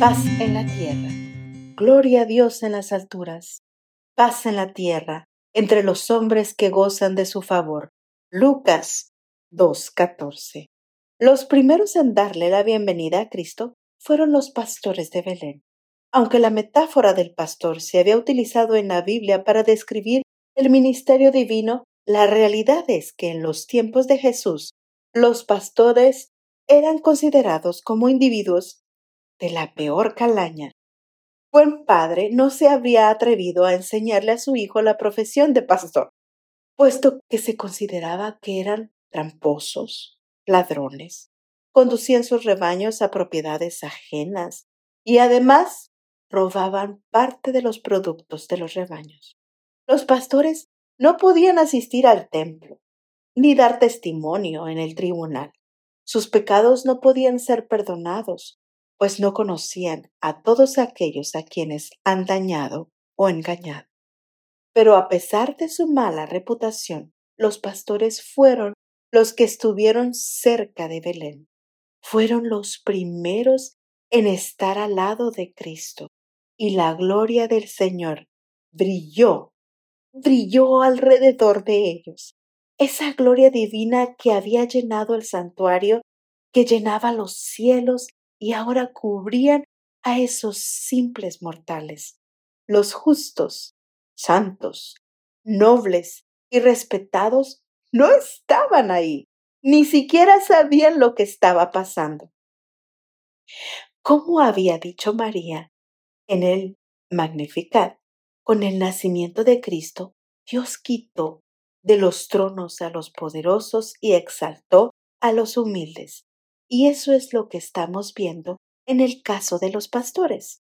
Paz en la tierra. Gloria a Dios en las alturas. Paz en la tierra entre los hombres que gozan de su favor. Lucas 2.14. Los primeros en darle la bienvenida a Cristo fueron los pastores de Belén. Aunque la metáfora del pastor se había utilizado en la Biblia para describir el ministerio divino, la realidad es que en los tiempos de Jesús, los pastores eran considerados como individuos de la peor calaña. Buen padre no se habría atrevido a enseñarle a su hijo la profesión de pastor, puesto que se consideraba que eran tramposos, ladrones, conducían sus rebaños a propiedades ajenas y además robaban parte de los productos de los rebaños. Los pastores no podían asistir al templo ni dar testimonio en el tribunal. Sus pecados no podían ser perdonados, pues no conocían a todos aquellos a quienes han dañado o engañado. Pero a pesar de su mala reputación, los pastores fueron los que estuvieron cerca de Belén. Fueron los primeros en estar al lado de Cristo, y la gloria del Señor brilló, brilló alrededor de ellos. Esa gloria divina que había llenado el santuario, que llenaba los cielos y ahora cubrían a esos simples mortales. Los justos, santos, nobles y respetados no estaban ahí, ni siquiera sabían lo que estaba pasando. Como había dicho María en el Magnificat, con el nacimiento de Cristo, Dios quitó de los tronos a los poderosos y exaltó a los humildes. Y eso es lo que estamos viendo en el caso de los pastores.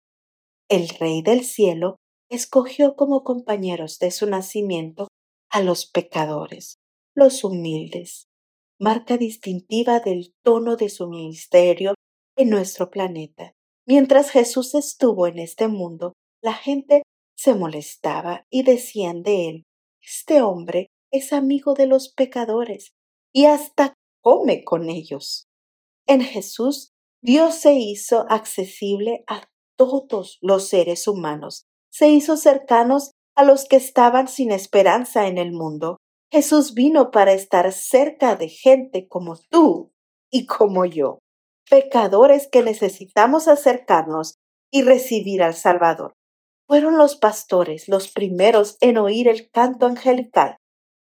El Rey del Cielo escogió como compañeros de su nacimiento a los pecadores, los humildes, marca distintiva del tono de su ministerio en nuestro planeta. Mientras Jesús estuvo en este mundo, la gente se molestaba y decían de él, este hombre es amigo de los pecadores y hasta come con ellos. En Jesús, Dios se hizo accesible a todos los seres humanos, se hizo cercanos a los que estaban sin esperanza en el mundo. Jesús vino para estar cerca de gente como tú y como yo, pecadores que necesitamos acercarnos y recibir al Salvador. Fueron los pastores los primeros en oír el canto angelical.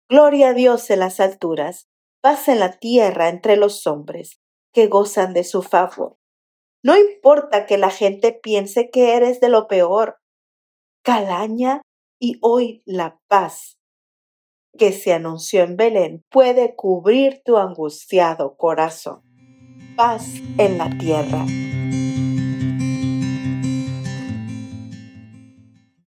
Gloria a Dios en las alturas, paz en la tierra entre los hombres que gozan de su favor. No importa que la gente piense que eres de lo peor. Calaña y hoy la paz que se anunció en Belén puede cubrir tu angustiado corazón. Paz en la tierra